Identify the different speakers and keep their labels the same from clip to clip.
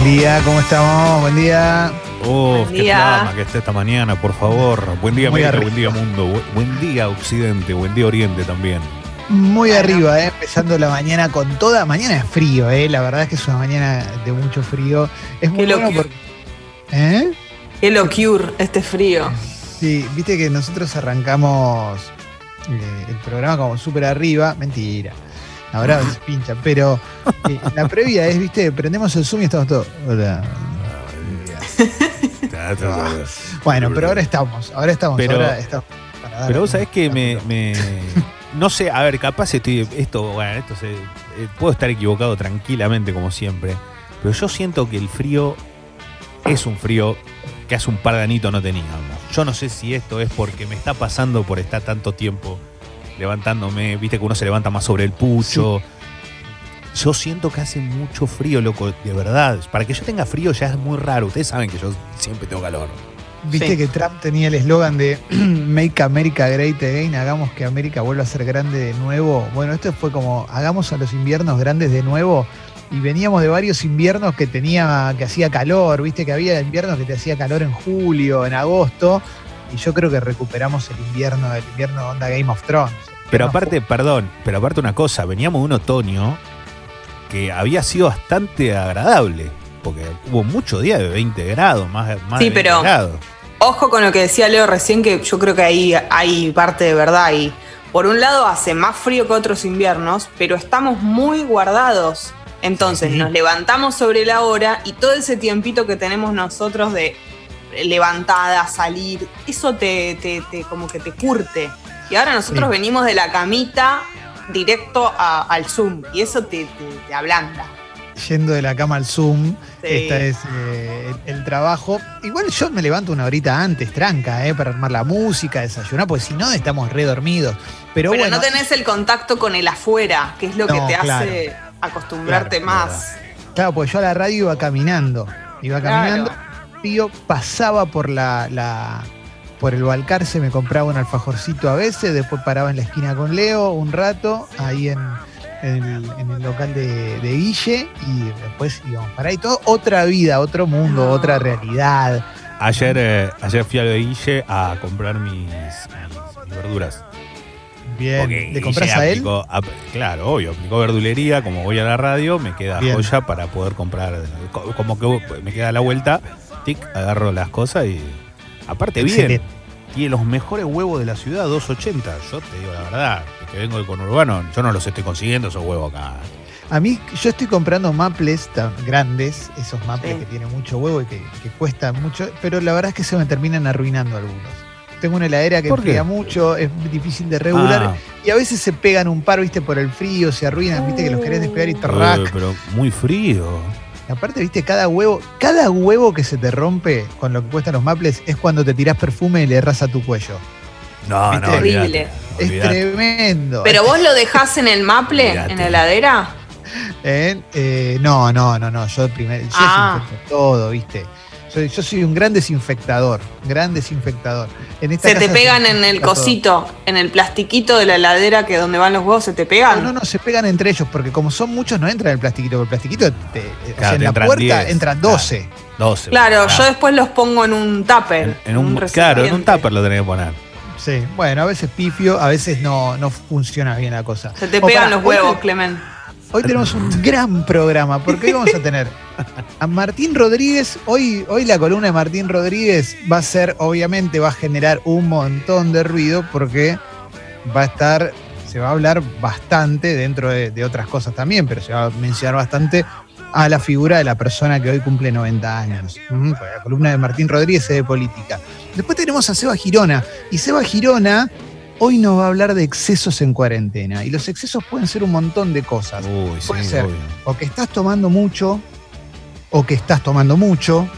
Speaker 1: Buen día, ¿cómo estamos? Buen día.
Speaker 2: Oh,
Speaker 3: Buen
Speaker 2: qué
Speaker 3: día.
Speaker 2: flama que esté esta mañana, por favor. Buen día,
Speaker 1: Muy
Speaker 2: América,
Speaker 1: arriba.
Speaker 2: buen día, mundo. Bu- Buen día, Occidente. Buen día, Oriente también.
Speaker 1: Muy
Speaker 3: Bueno.
Speaker 1: arriba, ¿eh? empezando la mañana con toda. Mañana es frío, ¿eh? la verdad es que es una mañana de mucho frío. Es muy bueno
Speaker 3: loco.
Speaker 1: porque. ¿Eh?
Speaker 3: Qué locure este frío.
Speaker 1: Sí, viste que nosotros arrancamos eh, el programa como súper arriba. Mentira. Ahora se pincha, pero eh, la previa es, viste, prendemos el Zoom y estamos todos. Hola. Bueno, pero ahora estamos, ahora estamos,
Speaker 2: Pero-
Speaker 1: ahora estamos. para dar
Speaker 2: Pero vos sabés que me, me- No sé, a ver, capaz estoy. Esto, bueno, esto se. eh, puedo estar equivocado tranquilamente, como siempre. Pero yo siento que el frío es un frío que hace un par de anitos no teníamos. Yo no sé si esto es porque me está pasando por estar tanto tiempo levantándome. Viste que uno se levanta más sobre el pucho. Yo siento que hace mucho frío, loco, de verdad. Para que yo tenga frío ya es muy raro. Ustedes saben que yo siempre tengo calor.
Speaker 1: Viste
Speaker 3: Sí.
Speaker 1: que Trump tenía el eslogan de Make America Great Again, hagamos que América vuelva a ser grande de nuevo. Bueno, esto fue como hagamos a los inviernos grandes de nuevo. Y veníamos de varios inviernos que tenía, que hacía calor, viste que había inviernos que te hacía calor en julio, en agosto. Y yo creo que recuperamos el invierno, el invierno onda Game of Thrones.
Speaker 2: Pero aparte, perdón, pero aparte una cosa, veníamos de un otoño que había sido bastante agradable, porque hubo muchos días de 20 grados, más, más
Speaker 3: Sí,
Speaker 2: de 20
Speaker 3: pero-
Speaker 2: grados.
Speaker 3: Ojo con lo que decía Leo recién, que yo creo que ahí hay parte de verdad ahí. Por un lado hace más frío que otros inviernos, pero estamos muy guardados. Entonces
Speaker 1: Sí.
Speaker 3: nos levantamos sobre la hora y todo ese tiempito que tenemos nosotros de levantada, salir, eso te, te- te- como que te curte. Y ahora nosotros
Speaker 1: Sí.
Speaker 3: venimos de la camita directo a- al Zoom y eso te, te- ablanda.
Speaker 1: yendo de la cama al Zoom.
Speaker 3: Sí.
Speaker 1: Esta es eh, el, el trabajo. Igual yo me levanto una horita antes, tranca, eh, para armar la música, desayunar, porque si no estamos re dormidos. Pero,
Speaker 3: Pero
Speaker 1: bueno,
Speaker 3: no tenés el contacto con el afuera, que es lo que te
Speaker 1: claro.
Speaker 3: hace acostumbrarte
Speaker 2: Claro,
Speaker 3: más.
Speaker 1: claro, porque yo a la radio iba caminando. Iba
Speaker 3: Claro.
Speaker 1: Tío, pasaba por la, la- por el Balcarce, me compraba un alfajorcito a veces, después paraba en la esquina con Leo un rato, ahí en, en el, en el local de, de Guille, y después íbamos para ahí. Todo otra vida, otro mundo,
Speaker 3: No.
Speaker 1: otra realidad.
Speaker 2: Ayer, eh, ayer fui a lo de Guille a comprar mis, mis- mis verduras.
Speaker 1: Bien,
Speaker 2: Porque
Speaker 1: ¿le compras a él?
Speaker 2: claro, obvio, aplicó verdulería, como voy a la radio, me queda
Speaker 1: Bien.
Speaker 2: joya para poder comprar. co- Como que me queda la vuelta, tic, agarro las cosas y. Aparte, bien.
Speaker 1: Excelente.
Speaker 2: Tiene los mejores huevos de la ciudad, 280. Yo te digo la verdad, que vengo del conurbano, yo no los estoy consiguiendo esos huevos acá.
Speaker 1: A mí, yo estoy comprando maples tan grandes, esos maples
Speaker 3: Sí.
Speaker 1: que tienen mucho huevo y que, que cuestan mucho, pero la verdad es que se me terminan arruinando algunos. Tengo una heladera que enfría mucho, es difícil de regular
Speaker 2: Ah,
Speaker 1: y a veces se pegan un par, viste, por el frío, se arruinan, viste, que los querés despegar y
Speaker 2: eh,
Speaker 1: track.
Speaker 2: pero muy frío.
Speaker 1: Aparte, viste, cada huevo, cada huevo que se te rompe con lo que cuestan los maples es cuando te tirás perfume y le erras a tu cuello.
Speaker 2: No,
Speaker 1: ¿Viste?
Speaker 2: no,
Speaker 3: Horrible.
Speaker 1: Es
Speaker 2: olvidate.
Speaker 1: tremendo.
Speaker 3: Pero vos lo dejás en el maple, en la heladera.
Speaker 1: ¿Eh? Eh, no, no, no, no. Yo primero yo
Speaker 3: Ah.
Speaker 1: todo, ¿viste? Soy- yo soy un gran desinfectador, gran desinfectador. En esta
Speaker 3: Se te pegan
Speaker 1: se
Speaker 3: en el
Speaker 1: todo.
Speaker 3: cosito, en el plastiquito de la heladera que donde van los huevos, se te
Speaker 1: No,
Speaker 3: pegan.
Speaker 1: no, no, se pegan entre ellos, porque como son muchos, no entran en el plastiquito. porque El plastiquito, te- o sea, en la
Speaker 2: entran
Speaker 1: puerta
Speaker 2: 10,
Speaker 1: entran
Speaker 2: claro.
Speaker 1: 12.
Speaker 2: 12.
Speaker 3: Claro,
Speaker 2: claro.
Speaker 3: yo después los pongo en un tupper.
Speaker 2: En, en un, claro, en un tupper lo tenés que poner.
Speaker 1: Sí, bueno, a veces pifio, a veces no, no funciona bien la cosa.
Speaker 3: Se te pegan los huevos, Clemen.
Speaker 1: Hoy tenemos un gran programa, porque hoy vamos a tener a Martín Rodríguez. Hoy, hoy la columna de Martín Rodríguez va a ser, obviamente, va a generar un montón de ruido porque va a estar, se va a hablar bastante dentro de, de otras cosas también, pero se va a mencionar bastante a la figura de la persona que hoy cumple 90 años. La columna de Martín Rodríguez es de política. Después tenemos a Seba Girona. Y Seba Girona hoy nos va a hablar de excesos en cuarentena. Y los excesos pueden ser un montón de cosas
Speaker 2: Uy,
Speaker 1: Puede
Speaker 2: sí,
Speaker 1: ser.
Speaker 2: obvio.
Speaker 1: o que estás tomando mucho, o que estás tomando mucho,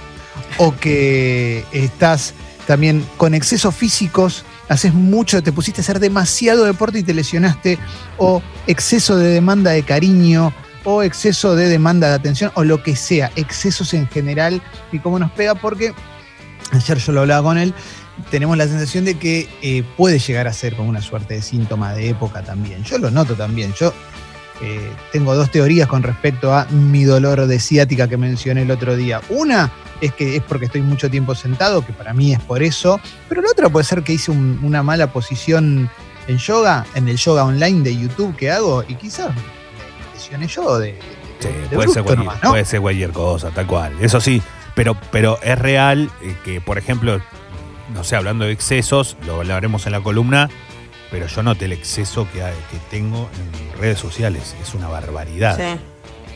Speaker 1: o que estás también con excesos físicos, haces mucho, te pusiste a hacer demasiado deporte y te lesionaste, o exceso de demanda de cariño, o exceso de demanda de atención, o lo que sea, excesos en general, y cómo nos pega, porque ayer yo lo hablaba con él, tenemos la sensación de que eh, puede llegar a ser como una suerte de síntoma de época también. Yo lo noto también. Yo eh, tengo dos teorías con respecto a mi dolor de ciática que mencioné el otro día. Una es que es porque estoy mucho tiempo sentado, que para mí es por eso, pero la otra puede ser que hice un- una mala posición en yoga, en el yoga online de YouTube que hago, y quizás me lesioné yo de, de-
Speaker 2: Sí,
Speaker 1: de
Speaker 2: puede, ser
Speaker 1: nomás, ¿no?
Speaker 2: puede ser cualquier cosa, tal cual. Eso sí, pero, pero es real eh, que, por ejemplo, no sé, hablando de excesos, lo hablaremos en la columna, pero yo noté el exceso que, hay- que tengo en redes sociales. Es una barbaridad.
Speaker 3: Sí.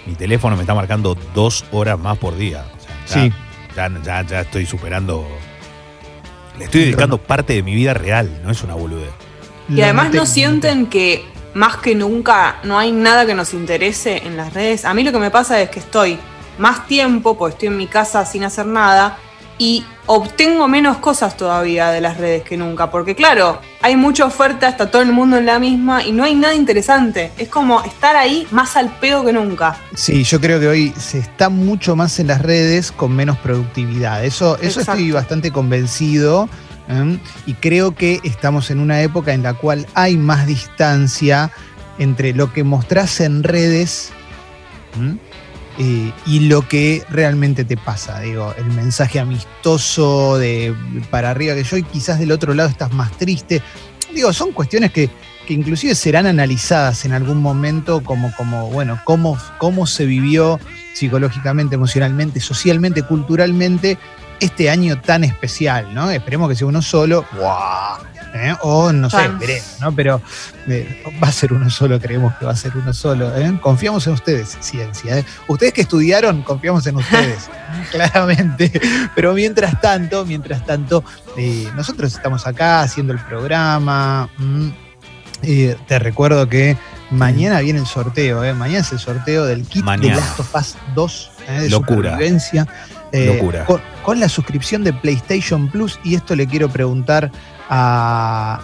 Speaker 2: Mi teléfono me está marcando dos horas más por día. O sea, ya,
Speaker 1: Sí.
Speaker 2: ya, ya, ya estoy superando. Le estoy dedicando parte de mi vida real, no es una boludez.
Speaker 3: Y además no sienten que más que nunca no hay nada que nos interese en las redes. A mí lo que me pasa es que estoy más tiempo, porque estoy en mi casa sin hacer nada, y obtengo menos cosas todavía de las redes que nunca. Porque claro, hay mucha oferta, está todo el mundo en la misma y no hay nada interesante. Es como estar ahí más al pedo que nunca.
Speaker 1: Sí, yo creo que hoy se está mucho más en las redes con menos productividad. Eso, eso estoy bastante convencido. ¿eh? Y creo que estamos en una época en la cual hay más distancia entre lo que mostrás en redes. Eh, y lo que realmente te pasa. Digo, el mensaje amistoso de para arriba que yo y quizás del otro lado estás más triste. Digo, son cuestiones que, que inclusive serán analizadas en algún momento como, como bueno, cómo, cómo se vivió psicológicamente, emocionalmente, socialmente, culturalmente este año tan especial, ¿no? Esperemos que sea uno solo, ¡guau! ¿Eh? o no sé, veremos, ¿no? Pero eh, va a ser uno solo, creemos que va a ser uno solo. ¿eh? Confiamos en ustedes, ciencia. ¿eh? Ustedes que estudiaron, confiamos en ustedes, claramente. Pero mientras tanto, mientras tanto, eh, nosotros estamos acá haciendo el programa. mm, eh, te recuerdo que mañana viene el sorteo, ¿eh? mañana es el sorteo del kit
Speaker 2: Mañana.
Speaker 1: de Last of Us 2 ¿eh? de
Speaker 2: Locura.
Speaker 1: supervivencia. eh,
Speaker 2: Locura.
Speaker 1: Con, con la suscripción de PlayStation Plus, y esto le quiero preguntar a,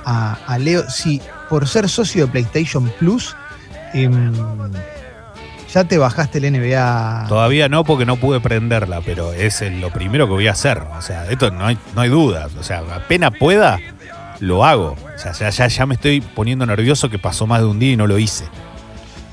Speaker 1: a- a Leo, si por ser socio de PlayStation Plus, em, ya te bajaste el NBA.
Speaker 2: Todavía no porque no pude prenderla, pero es lo primero que voy a hacer. O sea, esto no hay, no hay duda. O sea, apenas pueda, lo hago. O sea, ya, ya, ya me estoy poniendo nervioso que pasó más de un día y no lo hice.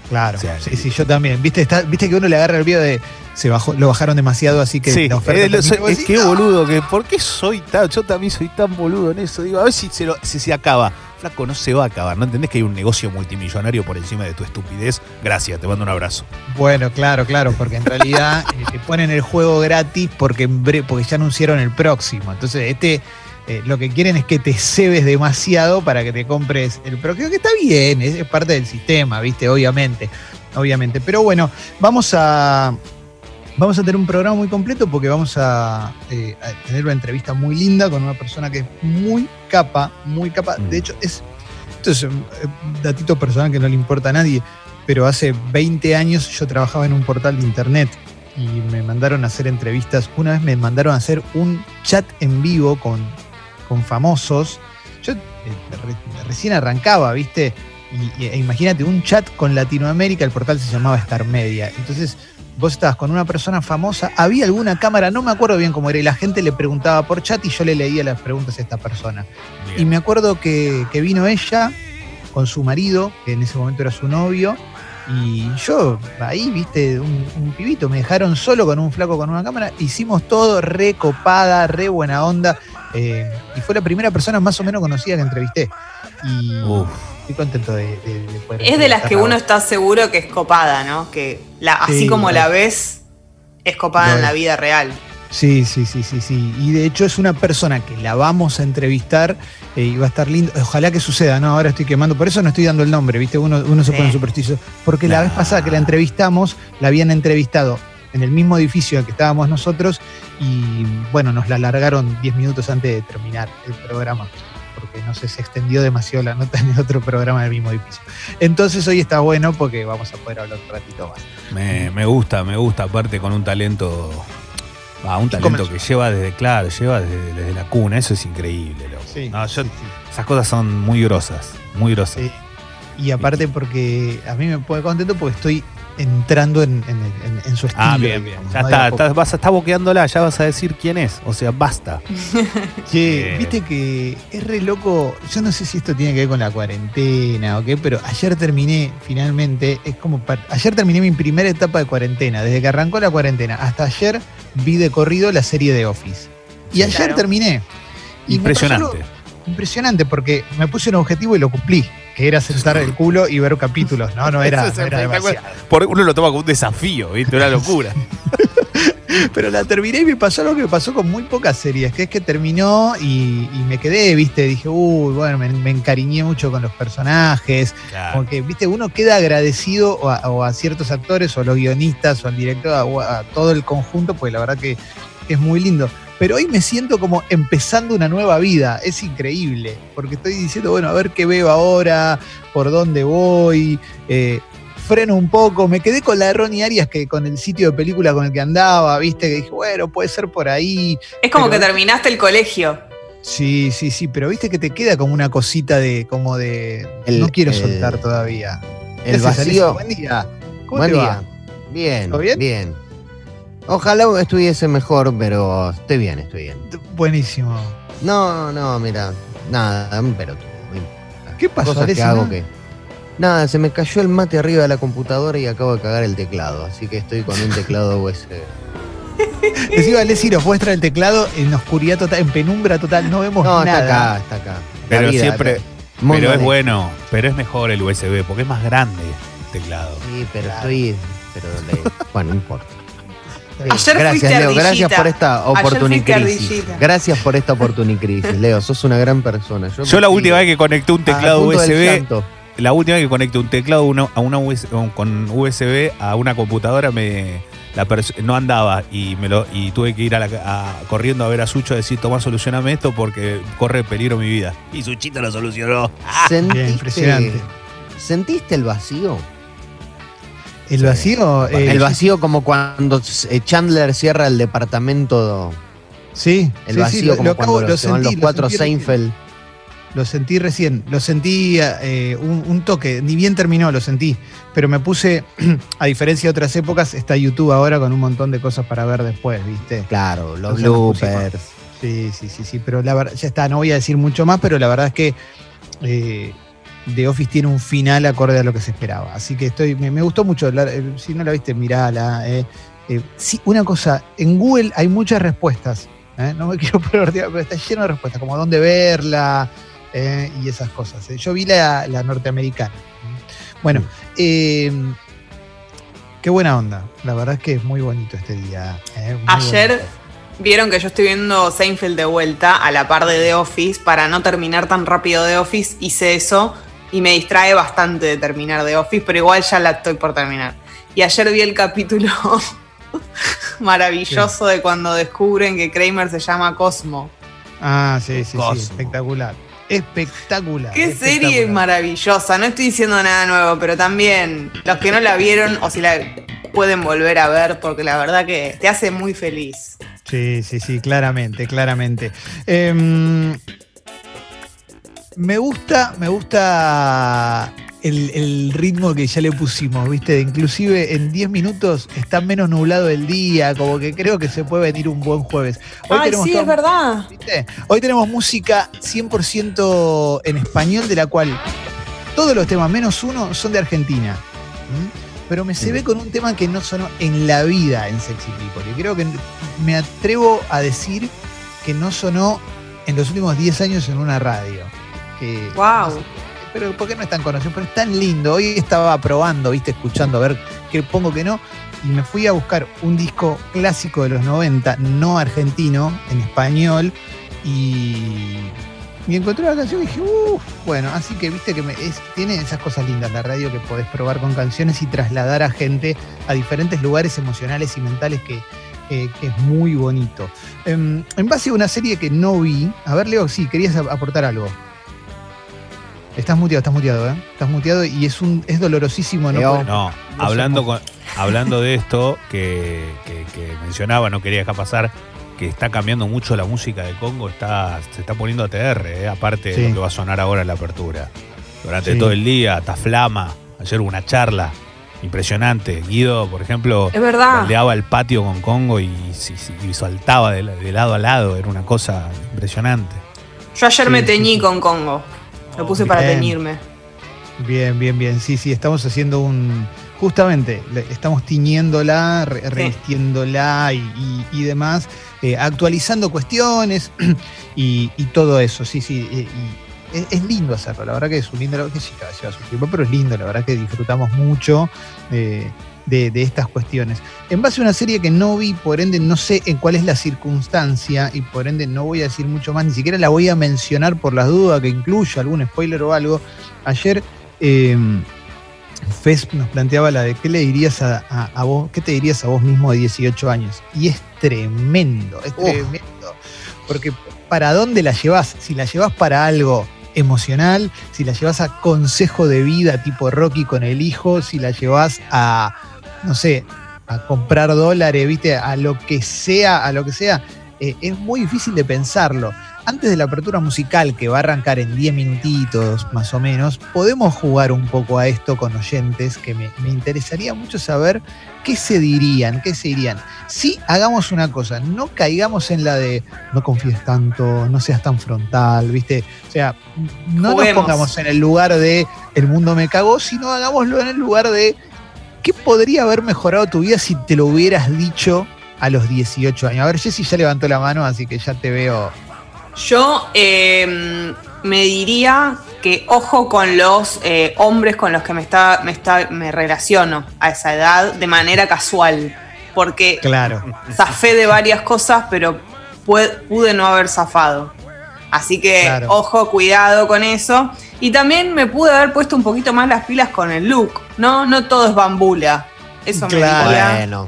Speaker 1: Claro,
Speaker 2: O sea,
Speaker 1: sí, sí, yo también. Viste, está- viste que uno le agarra el video de se bajó, lo bajaron demasiado, así que
Speaker 2: sí,
Speaker 1: la oferta
Speaker 2: lo-
Speaker 1: terminó,
Speaker 2: es que boludo, que ¿por qué soy tan, yo también soy tan boludo en eso? Digo, a ver si se, lo- si se acaba. Flaco, no se va a acabar. ¿No entendés que hay un negocio multimillonario por encima de tu estupidez? Gracias, te mando un abrazo.
Speaker 1: Bueno, claro, claro, porque en realidad eh, te ponen el juego gratis porque, porque ya anunciaron el próximo. Entonces, este eh, lo que quieren es que te cebes demasiado para que te compres el próximo, que está bien, es, es parte del sistema, ¿viste? Obviamente, obviamente. Pero bueno, vamos a. Vamos a tener un programa muy completo porque vamos a, eh, a tener una entrevista muy linda con una persona que es muy capa, muy capa.
Speaker 2: Mm.
Speaker 1: De hecho, es. Esto es un eh, datito personal que no le importa a nadie pero hace 20 años yo trabajaba en un portal de internet y me mandaron a hacer entrevistas. Una vez me mandaron a hacer un chat en vivo con, con famosos. Yo eh, re- recién arrancaba, ¿viste? Y, y- e imagínate, un chat con Latinoamérica, el portal se llamaba Star Media. Entonces, vos estabas con una persona famosa, había alguna cámara, no me acuerdo bien cómo era, y la gente le preguntaba por chat y yo le leía las preguntas a esta persona. Y me acuerdo que, que vino ella con su marido, que en ese momento era su novio, y yo ahí, viste, un, un pibito, me dejaron solo con un flaco con una cámara, hicimos todo re copada, re buena onda, eh, y fue la primera persona más o menos conocida que entrevisté. Y
Speaker 2: Uf.
Speaker 1: Estoy contento de, de- de poder
Speaker 3: Es de las que uno está seguro que es copada, ¿no? Que la, así
Speaker 1: Sí,
Speaker 3: como la
Speaker 1: es.
Speaker 3: ves, es copada en la vida real.
Speaker 1: Sí, sí, sí, sí, sí. Y de hecho es una persona que la vamos a entrevistar eh, y va a estar lindo. Ojalá que suceda, ¿no? Ahora estoy quemando. Por eso no estoy dando el nombre, ¿viste? Uno, uno se
Speaker 3: Sí.
Speaker 1: pone supersticioso. Porque la vez pasada que la entrevistamos, la habían entrevistado en el mismo edificio en el que estábamos nosotros y, bueno, nos la alargaron 10 minutos antes de terminar el programa. Porque no sé, se extendió demasiado la nota en el otro programa del mismo edificio. Entonces hoy está bueno porque vamos a poder hablar un ratito más.
Speaker 2: Me, me gusta, me gusta, aparte con un talento. ah, un talento
Speaker 1: comenzó.
Speaker 2: que lleva desde, claro, lleva desde, desde la cuna, eso es increíble, loco.
Speaker 1: Sí,
Speaker 2: No, yo-
Speaker 1: sí,
Speaker 2: Esas cosas son muy grosas, muy grosas.
Speaker 1: Sí. Y aparte porque a mí me pone contento porque estoy entrando en, en- en- en su estilo.
Speaker 2: Ah, bien, bien.
Speaker 1: digamos,
Speaker 2: Ya está, está- vas a estar boqueándola, ya vas a decir quién es. O sea, basta.
Speaker 1: Che,
Speaker 2: Eh.
Speaker 1: viste que es re loco. Yo no sé si esto tiene que ver con la cuarentena o qué, pero ayer terminé finalmente. Es como. ayer terminé mi primera etapa de cuarentena. Desde que arrancó la cuarentena hasta ayer vi de corrido la serie de Office. Y
Speaker 2: Sí.
Speaker 1: ayer
Speaker 3: Claro.
Speaker 1: terminé. Y me pasó
Speaker 2: Impresionante.
Speaker 1: Impresionante porque me puse un objetivo y lo cumplí. Que era sentar el culo y ver capítulos. No, no era, no era demasiado.
Speaker 2: Por- uno lo toma como un desafío, ¿viste? Una locura.
Speaker 1: Pero la terminé y me pasó algo que me pasó con muy pocas series, que es que terminó y, y me quedé, viste, dije, uy, bueno, me, me encariñé mucho con los personajes,
Speaker 2: Claro.
Speaker 1: como que, viste, uno queda agradecido o a, o a ciertos actores o a los guionistas o al director o a, todo el conjunto, pues la verdad que es muy lindo. Pero hoy me siento como empezando una nueva vida, es increíble, porque estoy diciendo, bueno, a ver qué veo ahora, por dónde voy, eh, freno un poco, me quedé con la de Ronnie Arias que con el sitio de película con el que andaba, viste, que dije, bueno, puede ser por ahí.
Speaker 3: Es como
Speaker 1: Pero-
Speaker 3: que terminaste el colegio.
Speaker 1: Sí, sí, sí, pero viste que te queda como una cosita de, como de,
Speaker 4: El-
Speaker 1: no quiero
Speaker 4: el-
Speaker 1: soltar todavía. ¿Qué
Speaker 4: El vacío.
Speaker 1: Buen día. ¿Cómo
Speaker 4: Buen
Speaker 1: te
Speaker 4: día.
Speaker 1: va?
Speaker 4: Bien,
Speaker 1: ¿Todo bien?
Speaker 4: bien. Ojalá estuviese mejor, pero estoy bien, estoy bien.
Speaker 1: Buenísimo.
Speaker 4: No, no, mira, nada, pero tú.
Speaker 1: ¿Qué pasó,
Speaker 4: Cosas que hago que. Nada, se me cayó el mate arriba de la computadora y acabo de cagar el teclado, así que estoy con un teclado USB.
Speaker 1: Decía Alessi, nos muestra el teclado en oscuridad total, en penumbra total, no vemos
Speaker 4: No, está
Speaker 1: nada.
Speaker 4: acá, está acá. La
Speaker 2: Pero
Speaker 4: vida,
Speaker 2: siempre.
Speaker 4: acá.
Speaker 2: Pero es
Speaker 4: de-
Speaker 2: bueno. Pero es mejor el USB porque es más grande el teclado.
Speaker 4: Sí, pero estoy. Pero le- bueno, no importa.
Speaker 3: Ayer
Speaker 4: Gracias, Leo.
Speaker 3: ardillita.
Speaker 4: Gracias por esta oportunicrisis. Gracias por esta oportunicrisis, Leo. Sos una gran persona. Yo,
Speaker 2: Yo la última vez que conecté un teclado USB, la última vez que conecté un teclado una- a una US con USB a una computadora me la pers- no andaba y me lo y tuve que ir a la- a- corriendo a ver a Sucho a decir Tomás solucioname esto porque corre peligro mi vida y Suchito lo solucionó
Speaker 1: Bien, impresionante.
Speaker 4: ¿Sentiste el vacío?
Speaker 1: El vacío. eh,
Speaker 4: el vacío como cuando eh, Chandler cierra el departamento.
Speaker 1: Sí,
Speaker 4: El
Speaker 1: sí,
Speaker 4: vacío
Speaker 1: sí, lo-
Speaker 4: como
Speaker 1: lo acabo-
Speaker 4: cuando
Speaker 1: lo
Speaker 4: se van
Speaker 1: sentí,
Speaker 4: los
Speaker 1: lo
Speaker 4: cuatro
Speaker 1: sentí recién.
Speaker 4: Seinfeld.
Speaker 1: Lo sentí recién, lo sentí eh, un, un toque, ni bien terminó, lo sentí, pero me puse, a diferencia de otras épocas, está YouTube ahora con un montón de cosas para ver después, ¿viste?
Speaker 4: Claro, los bloopers.
Speaker 1: Sí, sí, sí, sí, pero la verdad, ya está, no voy a decir mucho más, pero la verdad es que eh, The Office tiene un final acorde a lo que se esperaba, así que estoy, me, me gustó mucho, la- eh, si no la viste, mirala. eh. Eh, sí, una cosa, en Google hay muchas respuestas, ¿eh? no me quiero poner, pero está lleno de respuestas, como dónde verla eh, y esas cosas. eh. Yo vi la, la norteamericana. Bueno, eh, qué buena onda, la verdad es que es muy bonito este día. eh,
Speaker 3: Ayer
Speaker 1: bonito.
Speaker 3: vieron que yo estoy viendo Seinfeld de vuelta a la par de The Office para no terminar tan rápido The Office. Hice eso y me distrae bastante de terminar The Office, pero igual ya la estoy por terminar. Y ayer vi el capítulo maravilloso de cuando descubren que Kramer se llama Cosmo.
Speaker 1: Ah, sí, sí, sí, espectacular. Espectacular.
Speaker 3: Qué serie maravillosa. No estoy diciendo nada nuevo, pero también los que no la vieron o si la pueden volver a ver porque la verdad que te hace muy feliz.
Speaker 1: Sí, sí, sí, claramente, claramente. Em, me gusta, me gusta el, el ritmo que ya le pusimos, ¿viste? Inclusive en 10 minutos está menos nublado el día, como que creo que se puede venir un buen jueves. Hoy
Speaker 3: Ay,
Speaker 1: tenemos
Speaker 3: sí,
Speaker 1: todo-
Speaker 3: es verdad.
Speaker 1: ¿Viste? Hoy tenemos música 100% en español, de la cual todos los temas, menos uno, son de Argentina. ¿Mm? Pero me se ve con un tema que no sonó en la vida en Sexy People. Y creo que me atrevo a decir que no sonó en los últimos 10 años en una radio. Que,
Speaker 3: Wow.
Speaker 1: pero ¿por qué no es tan conocido? Pero es tan lindo. Hoy estaba probando, viste, escuchando, a ver qué pongo que no. Y me fui a buscar un disco clásico de los 90, no argentino, en español. Y, y encontré la canción y dije, uff, bueno, así que viste que me- es- tiene esas cosas lindas la radio que podés probar con canciones y trasladar a gente a diferentes lugares emocionales y mentales que, es muy bonito. Em, en base a una serie que no vi, a ver, Leo, sí, querías ap- aportar algo. Estás muteado, estás muteado, ¿eh? Estás muteado y es un es dolorosísimo no poder-
Speaker 2: no
Speaker 1: No
Speaker 2: hablando con, hablando de esto que, que- que mencionaba no quería dejar pasar que está cambiando mucho la música de Congo está se está poniendo ATR eh, aparte
Speaker 1: Sí.
Speaker 2: de lo que va a sonar ahora en la apertura durante
Speaker 1: Sí.
Speaker 2: todo el día Taflama ayer hubo una charla Impresionante. Guido, por ejemplo,
Speaker 3: Es verdad.
Speaker 2: baldeaba el patio con Congo y, y saltaba de, la- de lado a lado. Era una cosa impresionante.
Speaker 3: Yo ayer
Speaker 1: Sí,
Speaker 3: me
Speaker 1: sí,
Speaker 3: teñí
Speaker 1: sí.
Speaker 3: con Congo. Lo
Speaker 2: Oh,
Speaker 3: puse para teñirme.
Speaker 1: Bien, bien, bien. Sí, sí, estamos haciendo un. Justamente, estamos tiñéndola, re- revistiéndola y, y- y demás, eh, actualizando cuestiones y, y todo eso. Sí, sí. eh, y es, es lindo hacerlo, la verdad que es un lindo. Que sí, cada vez lleva su tiempo, pero es lindo, la verdad que disfrutamos mucho eh, de, de estas cuestiones. En base a una serie que no vi, por ende no sé en cuál es la circunstancia y por ende no voy a decir mucho más, ni siquiera la voy a mencionar por las dudas que incluya algún spoiler o algo. Ayer eh, Fes nos planteaba la de qué le dirías a, a- a vos, qué te dirías a vos mismo de 18 años. Y es tremendo, es tremendo. Porque ¿para dónde la llevas? Si la llevas para algo emocional, si la llevas a consejo de vida tipo Rocky con el hijo, si la llevas a, no sé, a comprar dólares, viste, a lo que sea, a lo que sea, eh, es muy difícil de pensarlo. Antes de la apertura musical, que va a arrancar en 10 minutitos más o menos, podemos jugar un poco a esto con oyentes, que me, me interesaría mucho saber qué se dirían, qué se dirían. Si hagamos una cosa, no caigamos en la de no confíes tanto, no seas tan frontal, ¿viste? O sea, no
Speaker 3: Juguemos.
Speaker 1: nos pongamos en el lugar de el mundo me cagó, sino hagámoslo en el lugar de qué podría haber mejorado tu vida si te lo hubieras dicho a los 18 años. A ver, Jessy ya levantó la mano, así que ya te veo.
Speaker 3: Yo eh, me diría que ojo con los eh, hombres con los que me, está, me, está, me relaciono a esa edad de manera casual. Porque
Speaker 1: Claro.
Speaker 3: zafé de varias cosas, pero pude, pude no haber zafado. Así que
Speaker 1: Claro.
Speaker 3: ojo, cuidado con eso. Y también me pude haber puesto un poquito más las pilas con el look, ¿no? No todo es bambula. Eso
Speaker 1: Claro.
Speaker 3: me diría.
Speaker 4: Bueno,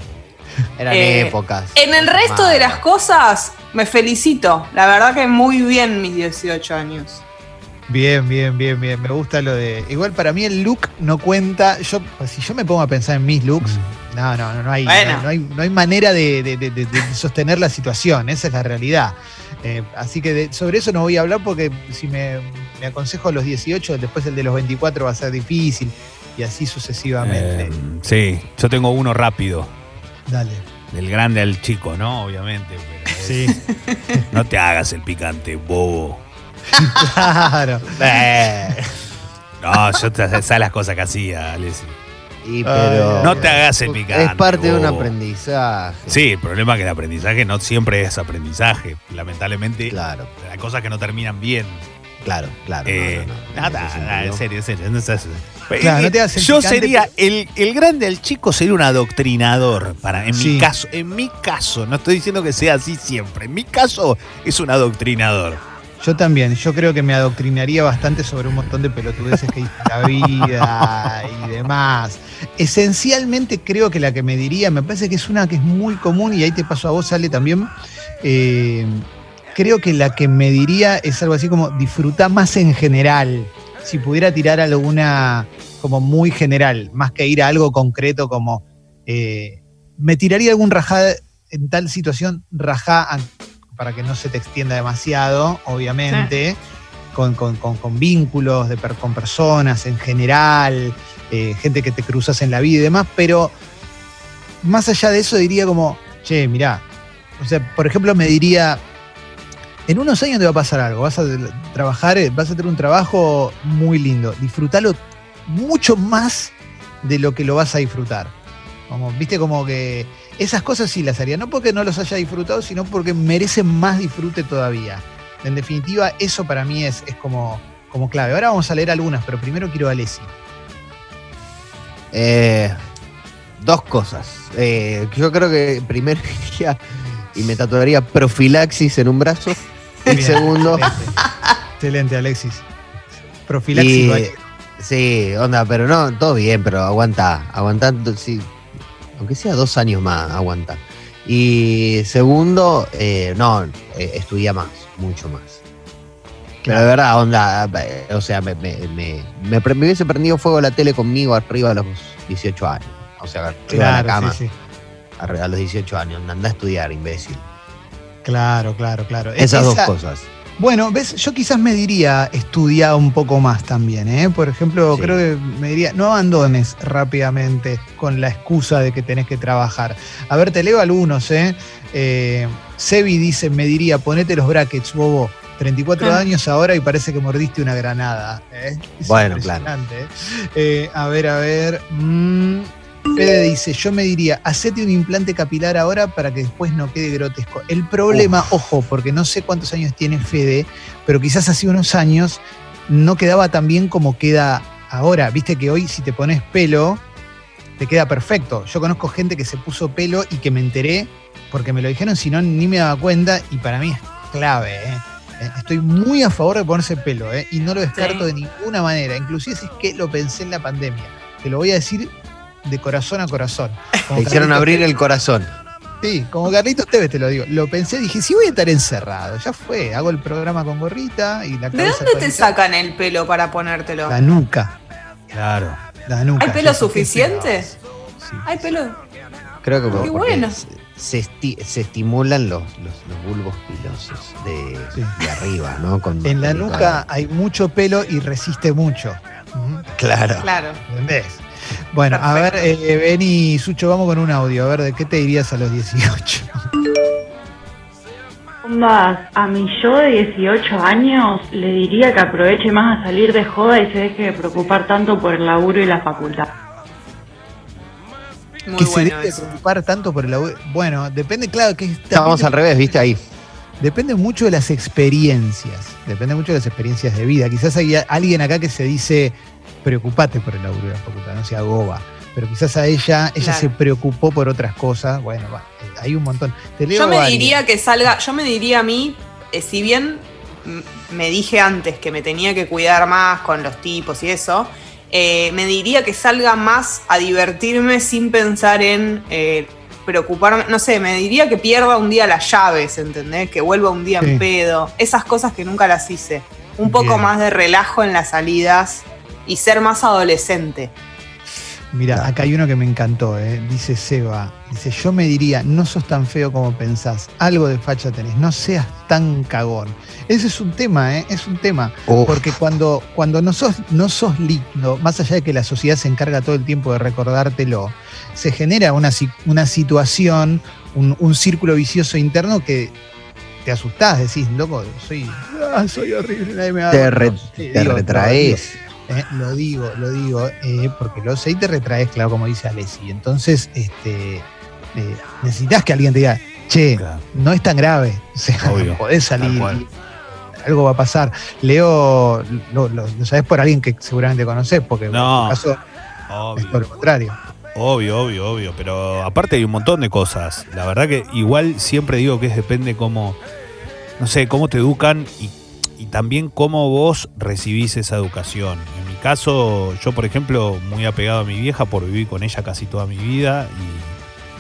Speaker 4: eran
Speaker 3: Eh,
Speaker 4: épocas.
Speaker 3: En el resto de las cosas, me felicito. La verdad que muy bien mis 18 años.
Speaker 1: Bien, bien, bien, bien. Me gusta lo de. Igual para mí el look no cuenta. Yo, pues, si yo me pongo a pensar en mis looks, no, no, no, no hay,
Speaker 3: Bueno.
Speaker 1: no, no hay, no hay manera de, de- de- de- de sostener la situación. Esa es la realidad. Eh, así que de- sobre eso no voy a hablar porque si me, me aconsejo los 18, después el de los 24 va a ser difícil y así sucesivamente.
Speaker 2: Eh, sí, yo tengo uno rápido.
Speaker 1: Dale.
Speaker 2: Del grande al chico, ¿no? Obviamente. pero es-
Speaker 1: Sí,
Speaker 2: No te hagas el picante, bobo.
Speaker 1: claro.
Speaker 2: Eh. No, yo te sabes las cosas que hacía, Alessi.
Speaker 4: Y, pero
Speaker 2: No te hagas el picante.
Speaker 4: Es parte de un aprendizaje.
Speaker 2: Sí, el problema es que el aprendizaje no siempre es aprendizaje. Lamentablemente,
Speaker 4: Claro,
Speaker 2: hay cosas que no terminan bien.
Speaker 4: claro, claro.
Speaker 2: Eh,
Speaker 4: no, no,
Speaker 2: nada, nada, en serio, en serio.
Speaker 1: Claro,
Speaker 2: Eh,
Speaker 1: te
Speaker 2: Yo
Speaker 1: picante,
Speaker 2: sería, el, el grande, el chico sería un adoctrinador. Para, en
Speaker 1: Sí.
Speaker 2: mi caso, en mi caso, no estoy diciendo que sea así siempre. En mi caso, es un adoctrinador.
Speaker 1: Yo también, yo creo que me adoctrinaría bastante sobre un montón de pelotudeces que hice en la vida y demás. Esencialmente creo que la que me diría, me parece que es una que es muy común y ahí te paso a vos, Ale, también. eh, creo que la que me diría es algo así como disfrutar más en general. Si pudiera tirar alguna como muy general, más que ir a algo concreto como eh, me tiraría algún rajá en tal situación, rajá para que no se te extienda demasiado, obviamente, con, con- con- vínculos de con personas en general, eh, gente que te cruzas en la vida y demás, pero más allá de eso diría como, che, mirá, o sea, por ejemplo me diría, en unos años te va a pasar algo, vas a trabajar, eh, vas a tener un trabajo muy lindo, disfrútalo mucho más de lo que lo vas a disfrutar. Como, viste, como que esas cosas sí las haría, no porque no los haya disfrutado, sino porque merecen más disfrute todavía. En definitiva, eso para mí es, es como, como clave. Ahora vamos a leer algunas, pero primero quiero a Alessi.
Speaker 4: Eh, dos cosas. Eh, yo creo que primero iría y me tatuaría profilaxis en un brazo. Y segundo,
Speaker 1: Excelente, Excelente, Alexis. Profilaxis.
Speaker 4: y- sí, onda, pero no, todo bien, pero aguanta, aguantando, sí, aunque sea dos años más, aguanta. Y segundo, eh, no, eh, estudia más, mucho más. Pero de verdad, onda, eh, o sea, me, me, me, me hubiese prendido fuego la tele conmigo arriba a los 18 años. O sea, arriba de la
Speaker 1: Claro,
Speaker 4: cama,
Speaker 1: sí, sí.
Speaker 4: arri- a los 18 años. Anda a estudiar, imbécil.
Speaker 1: Claro, claro, claro.
Speaker 4: Esas
Speaker 1: Esa-
Speaker 4: dos cosas.
Speaker 1: Bueno, ves, yo quizás me diría estudiar un poco más también, ¿eh? Por ejemplo,
Speaker 4: Sí.
Speaker 1: creo que me diría, no abandones rápidamente con la excusa de que tenés que trabajar. A ver, te leo algunos, ¿eh? eh Sebi dice, me diría, ponete los brackets, bobo. 34
Speaker 3: Ah.
Speaker 1: años ahora y parece que mordiste una granada. ¿eh? Es
Speaker 4: Bueno,
Speaker 1: impresionante, ¿eh? Eh, a ver, a ver. mm, Fede dice, yo me diría, hacete un implante capilar ahora para que después no quede grotesco. El problema, ojo, porque no sé cuántos años tiene Fede, pero quizás hace unos años no quedaba tan bien como queda ahora. Viste que hoy si te pones pelo, te queda perfecto. Yo conozco gente que se puso pelo y que me enteré porque me lo dijeron, si no ni me daba cuenta y para mí es clave. ¿eh? Eh, Estoy muy a favor de ponerse pelo ¿eh? y no lo descarto
Speaker 3: Sí.
Speaker 1: de ninguna manera. Inclusive si es que lo pensé en la pandemia. Te lo voy a decir de corazón a corazón. Como
Speaker 4: Te hicieron abrir
Speaker 1: Tevez.
Speaker 4: el corazón.
Speaker 1: Sí, como Carlitos Tevez te lo digo. Lo pensé, dije, si voy a estar encerrado, ya fue. Hago el programa con gorrita y la
Speaker 3: ¿De dónde te sacan el pelo para ponértelo?
Speaker 1: La nuca.
Speaker 2: Claro.
Speaker 1: La nuca.
Speaker 3: ¿Hay pelo suficiente?
Speaker 1: sí.
Speaker 3: ¿Hay pelo?
Speaker 4: Creo que
Speaker 3: Qué
Speaker 4: porque
Speaker 3: bueno.
Speaker 4: se, se esti- se estimulan los, los, los bulbos pilosos de,
Speaker 1: Sí.
Speaker 4: de arriba, ¿no? Con
Speaker 1: En la nuca hay mucho pelo y resiste mucho.
Speaker 4: Claro.
Speaker 3: Claro.
Speaker 1: ¿Entendés? Bueno, a ver, eh, Beni Sucho, vamos con un audio. A ver, ¿de qué te dirías a los 18?
Speaker 5: Onda, a mi yo de 18 años le diría que aproveche más a salir de joda y se deje de preocupar tanto por el laburo y la facultad.
Speaker 3: Muy
Speaker 1: que se
Speaker 3: bueno
Speaker 1: debe
Speaker 3: eso.
Speaker 1: preocupar tanto por el laburo. Bueno, depende, claro, que es-
Speaker 4: Estábamos al revés, ¿viste? Ahí.
Speaker 1: Depende mucho de las experiencias. Depende mucho de las experiencias de vida. Quizás hay alguien acá que se dice, preocupate por el laburo de la facultad, no sea goba. Pero quizás a ella, ella
Speaker 3: Claro.
Speaker 1: se preocupó por otras cosas. Bueno, va, hay un montón. Te leo
Speaker 3: Yo me diría que salga, yo me diría a mí, eh, si bien me dije antes que me tenía que cuidar más con los tipos y eso, eh, me diría que salga más a divertirme sin pensar en eh, preocuparme, no sé, me diría que pierda un día las llaves, ¿entendés? Que vuelva un día
Speaker 1: Sí.
Speaker 3: en pedo, esas cosas que nunca las hice. Un poco
Speaker 1: Bien.
Speaker 3: más de relajo en las salidas y ser más adolescente.
Speaker 1: Mira, acá hay uno que me encantó, ¿eh? dice Seba. Dice, yo me diría, no sos tan feo como pensás, algo de facha tenés, no seas tan cagón. Ese es un tema, ¿eh? es un tema.
Speaker 4: Uf,
Speaker 1: Porque cuando, cuando no, sos, no sos lindo, más allá de que la sociedad se encarga todo el tiempo de recordártelo, se genera una, una situación, un, un círculo vicioso interno que te asustás, decís, loco, soy, ah, soy horrible, nadie me va a
Speaker 4: te,
Speaker 1: dar
Speaker 4: re-
Speaker 1: bola". Sí,
Speaker 4: te
Speaker 1: digo,
Speaker 4: retraes.
Speaker 1: Eh, lo digo, lo digo, eh, porque lo sé y te retraes, claro, como dice Alessi. Entonces, este, eh, necesitas que alguien te diga, che,
Speaker 2: Claro.
Speaker 1: no es tan grave. O sea,
Speaker 2: Obvio,
Speaker 1: podés salir. Algo va a pasar. Leo, lo, lo- lo sabés por alguien que seguramente conocés, porque
Speaker 2: No.
Speaker 1: en tu caso es todo lo contrario.
Speaker 2: Obvio, obvio, obvio. Pero aparte hay un montón de cosas. La verdad que igual siempre digo que es depende cómo, no sé, cómo te educan y, y también cómo vos recibís esa educación. Caso, yo por ejemplo, muy apegado a mi vieja por vivir con ella casi toda mi vida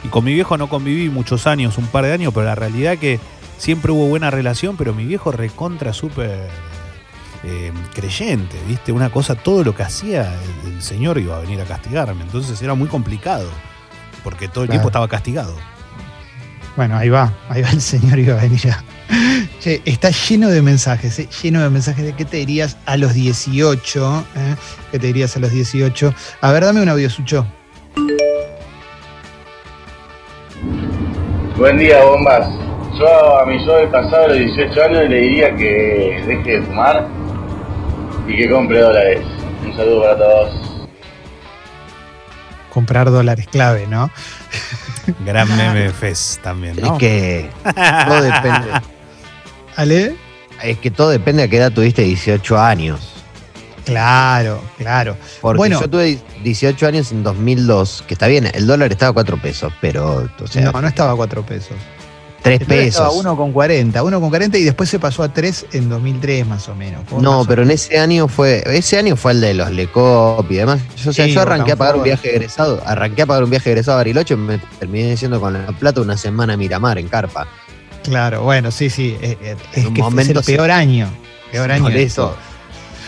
Speaker 2: y, y con mi viejo no conviví muchos años, un par de años, pero la realidad que siempre hubo buena relación, pero mi viejo recontra súper eh, creyente, ¿viste? Una cosa, todo lo que hacía, el, el Señor iba a venir a castigarme. Entonces era muy complicado, porque todo el
Speaker 1: Claro.
Speaker 2: tiempo estaba castigado.
Speaker 1: Bueno, ahí va, ahí va el señor iba a venir ya. Che, está lleno de mensajes, eh, lleno de mensajes de qué te dirías a los 18. eh, ¿Qué te dirías a los 18? A ver, dame un audio, Sucho.
Speaker 6: Buen día, bombas. Yo a mi yo del pasado, a los 18 años, le diría que deje de fumar y que compre dólares. Un saludo para todos.
Speaker 1: Comprar dólares clave, ¿no?
Speaker 2: Gran meme Fest también, ¿no?
Speaker 4: Es que todo depende.
Speaker 1: ¿Ale?
Speaker 4: Es que todo depende a qué edad tuviste 18 años.
Speaker 1: Claro, claro.
Speaker 4: Porque
Speaker 1: Bueno.
Speaker 4: yo tuve 18 años en 2002, que está bien, el dólar estaba a 4 pesos, pero, o sea,
Speaker 1: no, no estaba a 4 pesos.
Speaker 4: 3
Speaker 1: El dólar Estaba
Speaker 4: pesos.
Speaker 1: 1,40, 1,40 y después se pasó a 3 en 2003 más o menos.
Speaker 4: No, pero en ese año fue, ese año fue el de los Lecop y demás. Yo, o sea,
Speaker 1: Sí,
Speaker 4: yo arranqué a pagar un viaje egresado, arranqué a pagar un viaje egresado a Bariloche y me terminé yendo con la plata una semana a Miramar en Carpa.
Speaker 1: Claro, bueno, sí, sí. eh, eh, Es,
Speaker 4: un
Speaker 1: que
Speaker 4: momento
Speaker 1: el
Speaker 4: se-
Speaker 1: peor año. Peor año.
Speaker 4: Eso.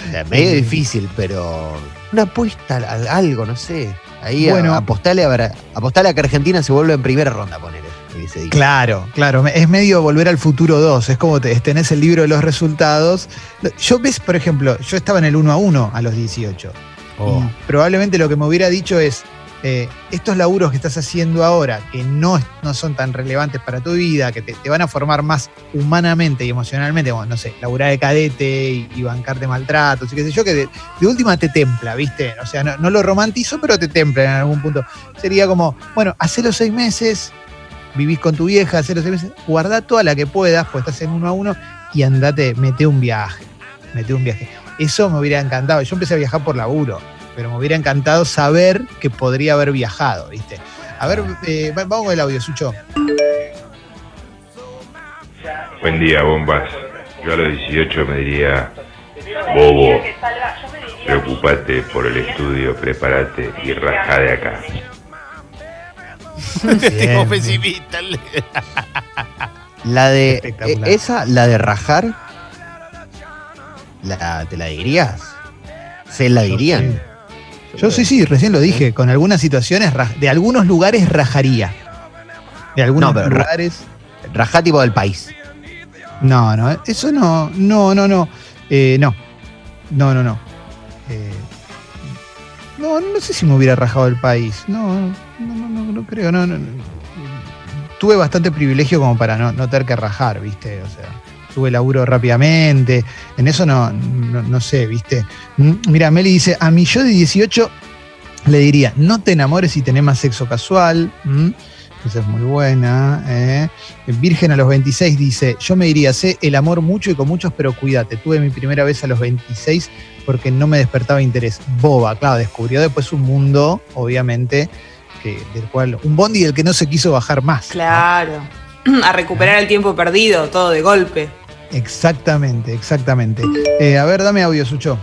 Speaker 4: O sea, medio difícil, pero una apuesta a algo, no sé. Ahí
Speaker 1: Bueno.
Speaker 4: a- apostale, a, apostale a que Argentina se vuelva en primera ronda, ponele.
Speaker 1: Claro, claro. Es medio volver al futuro 2. Es como te, tenés el libro de los resultados. Yo ves, por ejemplo, yo estaba en el 1 a 1 a los 18.
Speaker 2: Oh.
Speaker 1: Y probablemente lo que me hubiera dicho es, eh, estos laburos que estás haciendo ahora, que no, no son tan relevantes para tu vida, que te, van a formar más humanamente y emocionalmente, como, no sé, laburar de cadete y, y bancarte maltratos y qué sé yo, que de, última te templa, ¿viste? O sea, no, lo romantizo, pero te templa en algún punto. Sería como, bueno, hacé los seis meses, vivís con tu vieja, hacé los seis meses, guardá toda la que puedas, pues estás en uno a uno, y andate, mete un viaje, mete un viaje. Eso me hubiera encantado. Yo empecé a viajar por laburo, pero me hubiera encantado saber que podría haber viajado, ¿viste? A ver, eh, va- vamos con el audio, Sucho.
Speaker 7: Buen día, bombas. Yo a los 18 me diría, bobo, preocupate por el estudio, prepárate y rajá de acá.
Speaker 2: Tengo pesimista.
Speaker 4: La de. Eh, esa, la de rajar. La, ¿Te la dirías? ¿Se la dirían?
Speaker 1: Yo sí, sí, recién lo dije, con algunas situaciones, de algunos lugares rajaría. De algunos
Speaker 4: No, pero ra-
Speaker 1: lugares.
Speaker 4: Rajá tipo del país.
Speaker 1: No, no, eso no, no, no, no. Eh, no. No, no, no. Eh, no, no sé si me hubiera rajado el país. No, no, no, no, no creo. No, no, no. Tuve bastante privilegio como para no, no tener que rajar, ¿viste? O sea, tuve laburo rápidamente. En eso no, no, no sé, ¿viste? Mm, Mira, Meli dice, a mi yo de 18 le diría, no te enamores si tenés más sexo casual. ¿m? Esa es muy buena. ¿eh? Virgen a los 26 dice, yo me diría, sé el amor mucho y con muchos, pero cuídate. Tuve mi primera vez a los 26 porque no me despertaba interés. Boba, claro, descubrió después un mundo, obviamente, que, del cual, un bondi del que no se quiso bajar más. ¿no?
Speaker 3: Claro. A recuperar el tiempo perdido, todo de golpe.
Speaker 1: Exactamente, exactamente. Eh, a ver, dame audio, Sucho.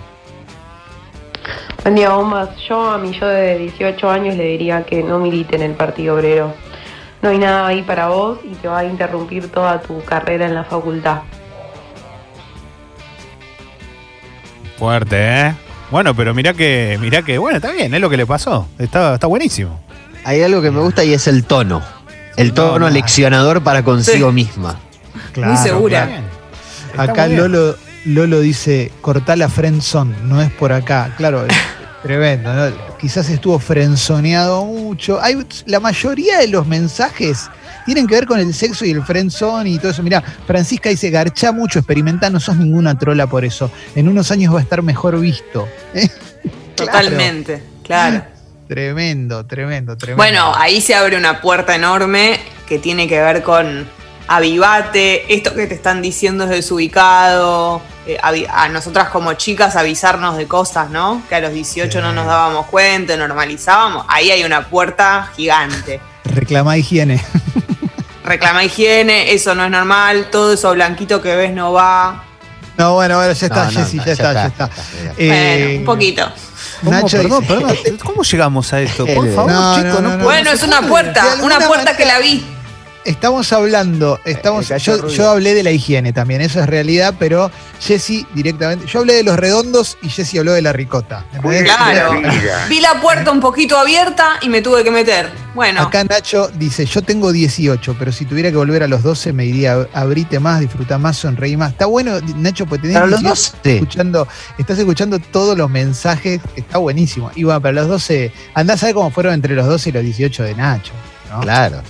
Speaker 8: Buen día, bombas. Yo a mi yo de 18 años le diría que no milite en el Partido Obrero. No hay nada ahí para vos y te va a interrumpir toda tu carrera en la facultad.
Speaker 2: Fuerte, ¿eh? Bueno, pero mirá que, mirá que, bueno, está bien, es lo que le pasó. Está, está buenísimo.
Speaker 4: Hay algo que me gusta y es el tono. El
Speaker 2: No,
Speaker 4: tono
Speaker 2: no.
Speaker 4: leccionador para consigo misma.
Speaker 1: Claro,
Speaker 3: segura.
Speaker 1: claro.
Speaker 2: Está
Speaker 1: Acá. Lolo, Lolo dice, cortá la friendzone, no es por acá. Claro, es tremendo, ¿no? Quizás estuvo frenzoneado mucho. Hay, la mayoría de los mensajes tienen que ver con el sexo y el friendzone y todo eso. Mirá, Francisca dice, garchá mucho, experimenta, no sos ninguna trola por eso. En unos años va a estar mejor visto. ¿Eh? Claro.
Speaker 3: Totalmente, claro.
Speaker 1: Tremendo, tremendo, tremendo.
Speaker 3: Bueno, ahí se abre una puerta enorme que tiene que ver con avivate, esto que te están diciendo es desubicado, eh, a nosotras como chicas avisarnos de cosas, ¿no? Que a los 18 no nos dábamos cuenta, normalizábamos. Ahí hay una puerta gigante.
Speaker 1: Reclamá higiene.
Speaker 3: Reclama higiene, eso no es normal, todo eso blanquito que ves no va.
Speaker 1: No, bueno, bueno, ya está,
Speaker 4: No, no,
Speaker 1: Jessy,
Speaker 4: no,
Speaker 1: ya, está, ya está. Eh,
Speaker 3: Bueno, un poquito.
Speaker 2: ¿Cómo?
Speaker 1: Nacho
Speaker 2: perdón,
Speaker 1: dice-
Speaker 2: perdón. ¿Cómo llegamos a esto? Por
Speaker 4: No,
Speaker 2: favor,
Speaker 1: no,
Speaker 2: chicos,
Speaker 1: no,
Speaker 2: no,
Speaker 1: no.
Speaker 2: puedo-
Speaker 3: Bueno,
Speaker 2: no
Speaker 3: es una puerta, una puerta que la vi.
Speaker 1: Estamos hablando, estamos,
Speaker 4: El cacho
Speaker 1: yo, yo hablé de la higiene también, eso es realidad, pero Jessy directamente, yo hablé de los redondos y Jessy habló de la ricota. ¿entendés?
Speaker 3: Claro. Vi la puerta un poquito abierta y me tuve que meter. Bueno,
Speaker 1: Acá Nacho dice, yo tengo 18, pero si tuviera que volver a los 12 me diría, abrite más, disfruta más, sonreí más. Está bueno, Nacho, pues tenés
Speaker 4: Para los
Speaker 1: 18,
Speaker 4: 12.
Speaker 1: escuchando, estás escuchando todos los mensajes, está buenísimo. Y bueno, para los 12, andás a ver cómo fueron entre los 12 y los 18 de Nacho. ¿no?
Speaker 4: Claro.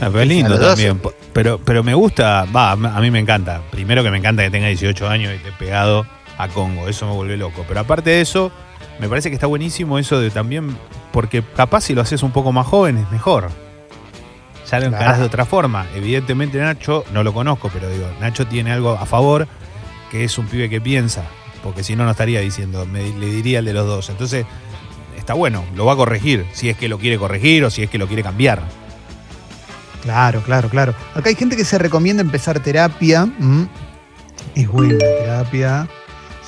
Speaker 2: Ah, pero es lindo
Speaker 4: A los 12.
Speaker 2: también. Pero, pero me gusta, va, a mí me encanta. Primero que me encanta que tenga 18 años y esté pegado a Congo, eso me vuelve loco. Pero aparte de eso, me parece que está buenísimo eso de también, porque capaz si lo haces un poco más joven es mejor. Ya lo encarás de otra forma. Evidentemente Nacho, no lo conozco, pero digo, Nacho tiene algo a favor, que es un pibe que piensa, porque si no, no estaría diciendo, me, le diría el de los dos. Entonces, está bueno, lo va a corregir, si es que lo quiere corregir o si es que lo quiere cambiar.
Speaker 1: Claro, claro, claro. Acá hay gente que se recomienda empezar terapia. ¿m? Es buena terapia.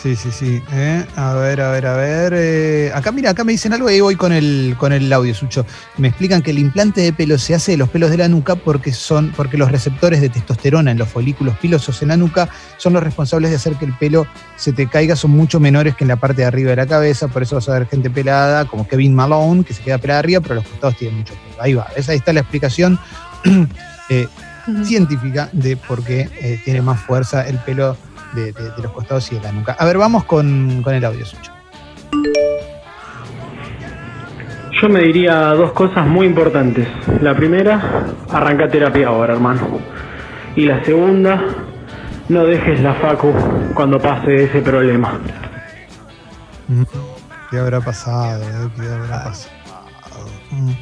Speaker 1: Sí, sí, sí. ¿eh? A ver, a ver, a ver. eh, acá, mira, acá me dicen algo y ahí voy con el, con el audio, Sucho. Me explican que el implante de pelo se hace de los pelos de la nuca porque, son, porque los receptores de testosterona en los folículos pilosos en la nuca son los responsables de hacer que el pelo se te caiga, son mucho menores que en la parte de arriba de la cabeza. Por eso vas a ver gente pelada, como Kevin Malone, que se queda pelada arriba, pero los costados tienen mucho pelo. Ahí va. ¿ves? Ahí está la explicación eh, científica de por qué eh, tiene más fuerza el pelo de, de- de los costados y de la nuca. A ver, vamos con, con el audio, Sucho.
Speaker 9: Yo me diría dos cosas muy importantes. La primera, arranca terapia ahora, hermano. Y la segunda, no dejes la facu cuando pase ese problema.
Speaker 1: ¿Qué habrá pasado? eh? ¿Qué habrá pasado?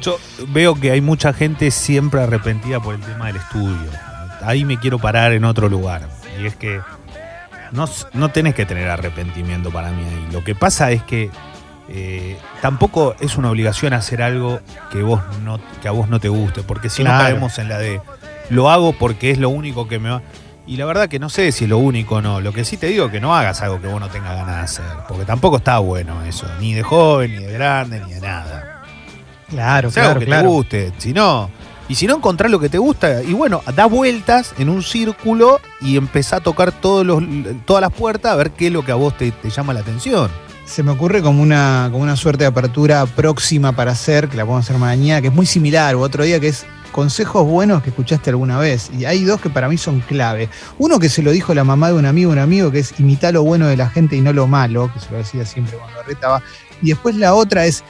Speaker 2: Yo veo que hay mucha gente siempre arrepentida por el tema del estudio. Ahí me quiero parar en otro lugar. Y es que no, no tenés que tener arrepentimiento para mí ahí. Lo que pasa es que eh, tampoco es una obligación hacer algo que, vos no, que a vos no te guste. Porque si no caemos en la de lo hago porque es lo único que me va. Y la verdad que no sé si es lo único o no. Lo que sí te digo es que no hagas algo que vos no tengas ganas de hacer. Porque tampoco está bueno eso. Ni de joven, ni de grande, ni de nada.
Speaker 1: Claro,
Speaker 2: Sea
Speaker 1: claro,
Speaker 2: que
Speaker 1: claro.
Speaker 2: te guste. Si no, y si no encontrás lo que te gusta, y bueno, da vueltas en un círculo y empezá a tocar todos los, todas las puertas a ver qué es lo que a vos te, te llama la atención.
Speaker 1: Se me ocurre como una, como una suerte de apertura próxima para hacer, que la podemos hacer mañana, que es muy similar, o otro día que es consejos buenos que escuchaste alguna vez. Y hay dos que para mí son clave. Uno que se lo dijo la mamá de un amigo, un amigo, que es imitar lo bueno de la gente y no lo malo, que se lo decía siempre cuando retaba. Y después la otra es,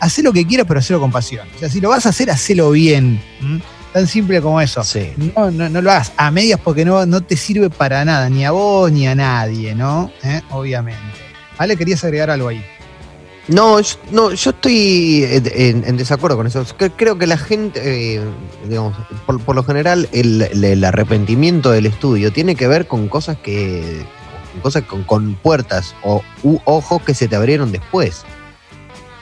Speaker 1: hacer lo que quieras, pero hacerlo con pasión. O sea, si lo vas a hacer, hacelo bien. Tan simple como eso.
Speaker 4: Sí.
Speaker 1: No, no, no lo hagas a medias porque no, no te sirve para nada, ni a vos ni a nadie, ¿no? ¿Eh? Obviamente. Ale, querías agregar algo ahí.
Speaker 4: No, yo, no, yo estoy en, desacuerdo con eso. Cre- Creo que la gente, eh, digamos, por, por lo general, el, arrepentimiento del estudio tiene que ver con cosas que, con cosas con, con puertas o u ojos que se te abrieron después.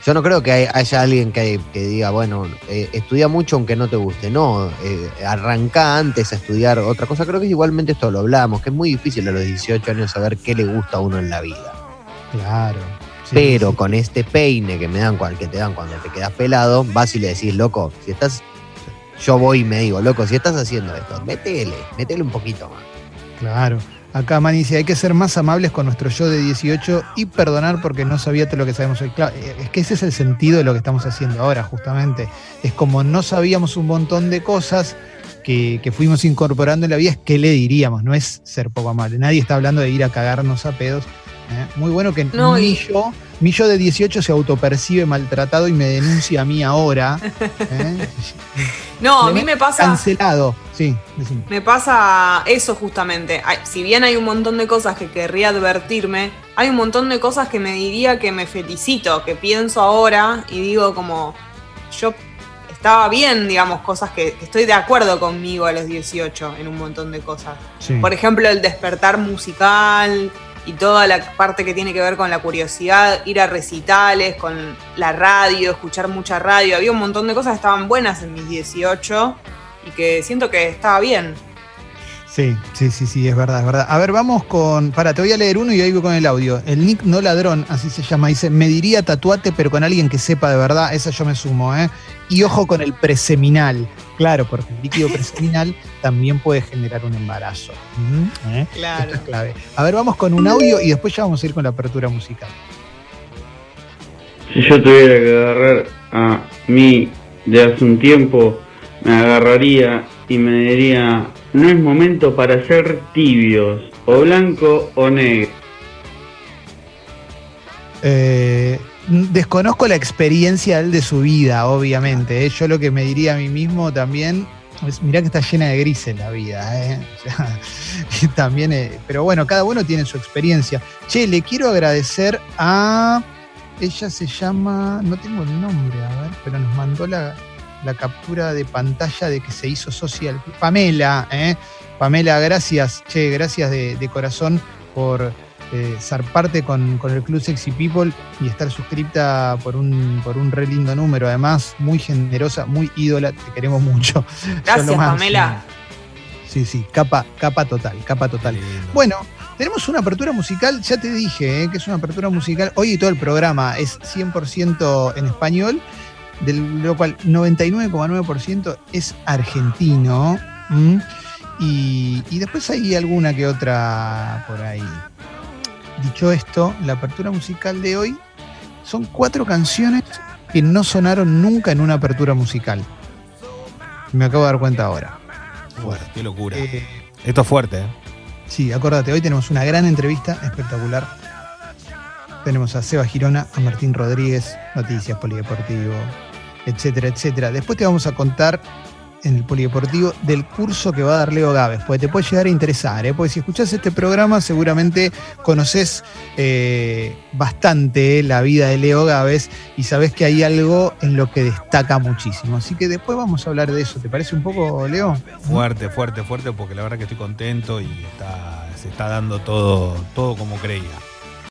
Speaker 4: Yo no creo que hay- haya alguien que, que diga, bueno, eh, estudia mucho aunque no te guste. No, eh, arranca antes a estudiar otra cosa. Creo que igualmente esto lo hablamos, que es muy difícil a los 18 años saber qué le gusta a uno en la vida.
Speaker 1: Claro.
Speaker 4: Pero con este peine que me dan, que te dan cuando te quedas pelado, vas y le decís, loco, si estás. Yo voy y me digo, loco, si estás haciendo esto, métele, métele un poquito más.
Speaker 1: Claro. Acá Man dice, hay que ser más amables con nuestro yo de 18 y perdonar porque no sabía todo lo que sabemos hoy. Claro, eh, es que ese es el sentido de lo que estamos haciendo ahora, justamente. Es como no sabíamos un montón de cosas que, que fuimos incorporando en la vida, es que le diríamos, no es ser poco amable. Nadie está hablando de ir a cagarnos a pedos. ¿Eh? Muy bueno que
Speaker 3: No,
Speaker 1: mi,
Speaker 3: y-
Speaker 1: yo, mi yo de 18 se autopercibe maltratado y me denuncia a mí ahora. ¿eh?
Speaker 3: No, a mí me pasa.
Speaker 1: Cancelado. Sí, decime.
Speaker 3: Me pasa eso justamente. Si bien hay un montón de cosas que querría advertirme, hay un montón de cosas que me diría que me felicito, que pienso ahora y digo como yo estaba bien, digamos, cosas que, que estoy de acuerdo conmigo a los 18 en un montón de cosas.
Speaker 1: Sí.
Speaker 3: Por ejemplo, el despertar musical y toda la parte que tiene que ver con la curiosidad, ir a recitales, con la radio, escuchar mucha radio. Había un montón de cosas que estaban buenas en mis 18 y que siento que estaba bien.
Speaker 1: Sí, sí, sí, sí, es verdad, es verdad. A ver, vamos con. Para, te voy a leer uno y ahí voy con el audio. El Nick No Ladrón, así se llama, dice: Me diría tatuate, pero con alguien que sepa de verdad. Esa yo me sumo, ¿eh? Y ojo con el preseminal. Claro, porque el líquido preseminal también puede generar un embarazo. ¿eh?
Speaker 3: Claro.
Speaker 1: Esto es clave. A ver, vamos con un audio y después ya vamos a ir con la apertura musical.
Speaker 10: Si yo tuviera que agarrar a mí de hace un tiempo, me agarraría y me diría, no es momento para ser tibios, o blanco o negro.
Speaker 1: Eh, desconozco la experiencia de su vida, obviamente. ¿eh? Yo lo que me diría a mí mismo también es, mirá que está llena de grises la vida. ¿eh? También, eh, pero bueno, cada uno tiene su experiencia. Che, le quiero agradecer a... Ella se llama, no tengo el nombre, a ver, pero nos mandó la, la captura de pantalla de que se hizo social. Pamela, ¿eh? Pamela, gracias, che, gracias de, de corazón por eh, ser parte con, con el Club Sexy People y estar suscripta por un, por un re lindo número. Además, muy generosa, muy ídola, te queremos mucho.
Speaker 3: Gracias. Pamela.
Speaker 1: Sí, sí, capa, capa total, capa total. Bueno, tenemos una apertura musical, ya te dije, eh, que es una apertura musical. Hoy todo el programa es 100% en español, de lo cual 99,9% es argentino. ¿m? Y, y después hay alguna que otra por ahí. Dicho esto, la apertura musical de hoy son cuatro canciones que no sonaron nunca en una apertura musical. Me acabo de dar cuenta ahora.
Speaker 2: Uf, qué locura.
Speaker 1: Eh,
Speaker 2: Esto es fuerte, ¿eh?
Speaker 1: Sí, acordate, hoy tenemos una gran entrevista espectacular. Tenemos a Seba Girona, a Martín Rodríguez, Noticias, Polideportivo, etcétera, etcétera. Después te vamos a contar en el Polideportivo del curso que va a dar Leo Gávez, porque te puede llegar a interesar, ¿eh? porque si escuchás este programa seguramente conoces eh, bastante la vida de Leo Gávez y sabés que hay algo en lo que destaca muchísimo. Así que después vamos a hablar de eso. ¿Te parece un poco, Leo?
Speaker 2: Fuerte, fuerte, fuerte, porque la verdad que estoy contento y está, se está dando todo, todo como creía.